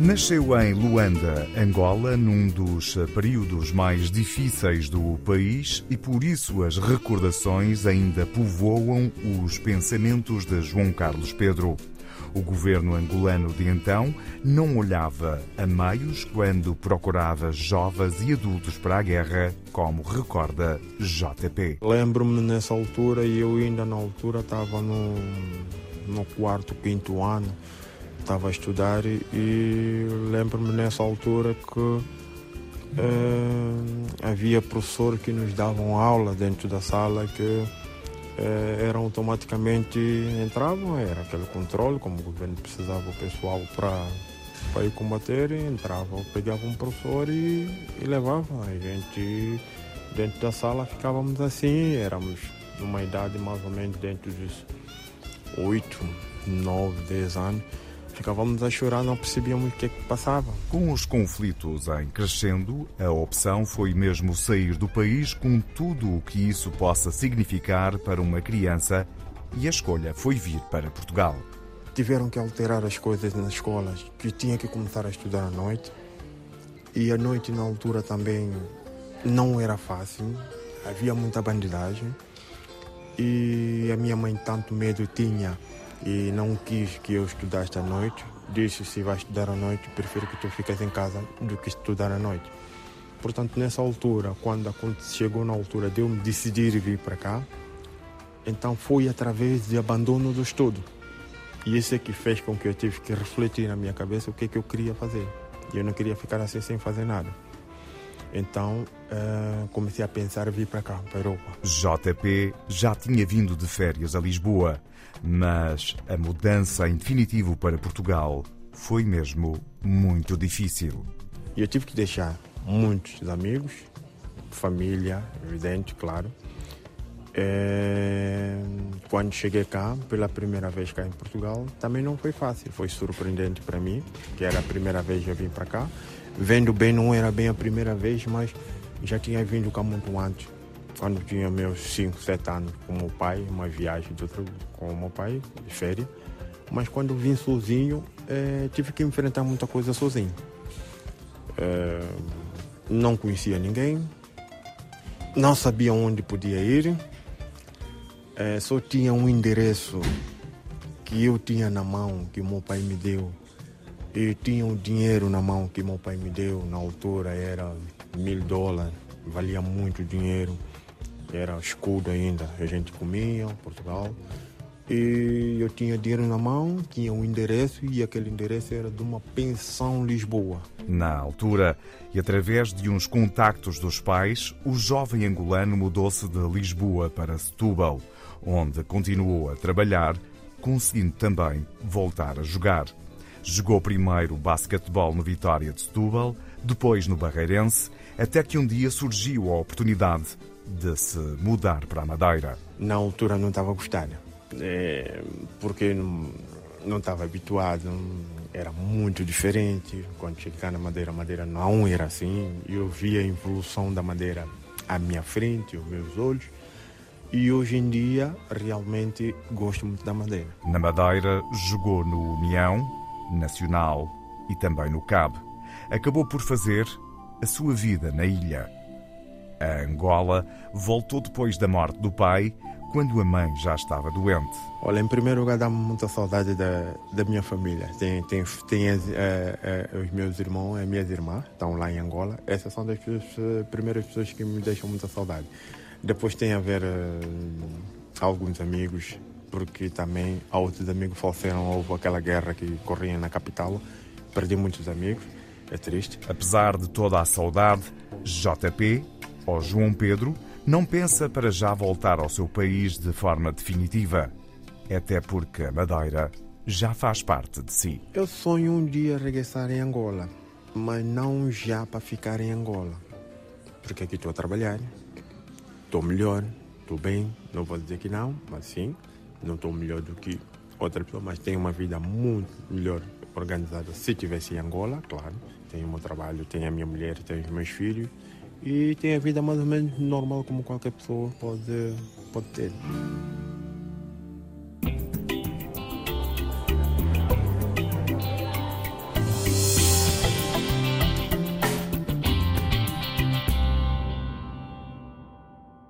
Nasceu em Luanda, Angola, num dos períodos mais difíceis do país e por isso as recordações ainda povoam os pensamentos de João Carlos Pedro. O governo angolano de então não olhava a meios quando procurava jovens e adultos para a guerra, como recorda JP. Lembro-me nessa altura e eu ainda na altura estava no, no quarto, quinto ano estava a estudar e lembro-me nessa altura que eh, havia professores que nos davam aula dentro da sala que eh, eram automaticamente entravam, era aquele controle, como o governo precisava o pessoal para para ir combater, entrava, pegava um professor e, e. A gente dentro da sala ficávamos assim, éramos numa idade mais ou menos dentro dos 8, 9, 10 anos. Ficávamos a chorar, não percebíamos o que, é que passava. Com os conflitos em crescendo, a opção foi mesmo sair do país com tudo o que isso possa significar para uma criança e a escolha foi vir para Portugal. Tiveram que alterar as coisas nas escolas, que tinha que começar a estudar à noite. E a noite, na altura, também não era fácil, havia muita bandidagem. E a minha mãe tanto medo tinha e não quis que eu estudasse à noite. Disse: se vai estudar à noite, prefiro que tu fiques em casa do que estudar à noite. Portanto, nessa altura, quando chegou na altura de eu decidir vir para cá, então foi através de abandono do estudo. E isso é que fez com que eu tive que refletir na minha cabeça o que é que eu queria fazer. E eu não queria ficar assim sem fazer nada. Então uh, comecei a pensar vir para cá, para a Europa. JP já tinha vindo de férias a Lisboa, mas a mudança em definitivo para Portugal foi mesmo muito difícil. Eu tive que deixar muitos amigos, família, evidente, claro. É... Quando cheguei cá, pela primeira vez cá em Portugal, também não foi fácil. Foi surpreendente para mim, que era a primeira vez que eu vim para cá. Vendo bem, não era bem a primeira vez, mas já tinha vindo cá muito antes. Quando tinha meus 5, 7 anos com meu pai, uma viagem de outro, com meu pai, de férias. Mas quando vim sozinho, é, tive que enfrentar muita coisa sozinho. É, não conhecia ninguém, não sabia onde podia ir, é, só tinha um endereço que eu tinha na mão, que o meu pai me deu. E tinha um dinheiro na mão que meu pai me deu, na altura era mil dólares, valia muito dinheiro, era escudo ainda, a gente comia Portugal. E eu tinha dinheiro na mão, tinha um endereço e aquele endereço era de uma pensão Lisboa. Na altura, e através de uns contactos dos pais, o jovem angolano mudou-se de Lisboa para Setúbal, onde continuou a trabalhar, conseguindo também voltar a jogar. Jogou primeiro basquetebol no Vitória de Setúbal, depois no Barreirense, até que um dia surgiu a oportunidade de se mudar para a Madeira. Na altura não estava a gostar, é, porque não estava habituado, era muito diferente. Quando cheguei na Madeira, a Madeira não era assim. Eu via a evolução da Madeira à minha frente, aos meus olhos. E hoje em dia, realmente gosto muito da Madeira. Na Madeira, jogou no União, Nacional e também no CAB. Acabou por fazer a sua vida na ilha. A Angola voltou depois da morte do pai, quando a mãe já estava doente. Olha, em primeiro lugar, dá-me muita saudade da, da minha família. Tem, tem, tem é, é, os meus irmãos, as minhas irmãs, estão lá em Angola. Essas são as primeiras pessoas que me deixam muita saudade. Depois tem a ver uh, alguns amigos, porque também outros amigos faleceram. Houve aquela guerra que corria na capital. Perdi muitos amigos. É triste. Apesar de toda a saudade, JP, ou João Pedro, não pensa para já voltar ao seu país de forma definitiva. Até porque a Madeira já faz parte de si. Eu sonho um dia regressar em Angola, mas não já para ficar em Angola. Porque aqui estou a trabalhar, estou melhor, estou bem, não vou dizer que não, mas sim, não estou melhor do que outra pessoa, mas tenho uma vida muito melhor organizada. Se tivesse em Angola, claro, tenho o meu trabalho, tenho a minha mulher, tenho os meus filhos e tenho a vida mais ou menos normal como qualquer pessoa pode, pode ter.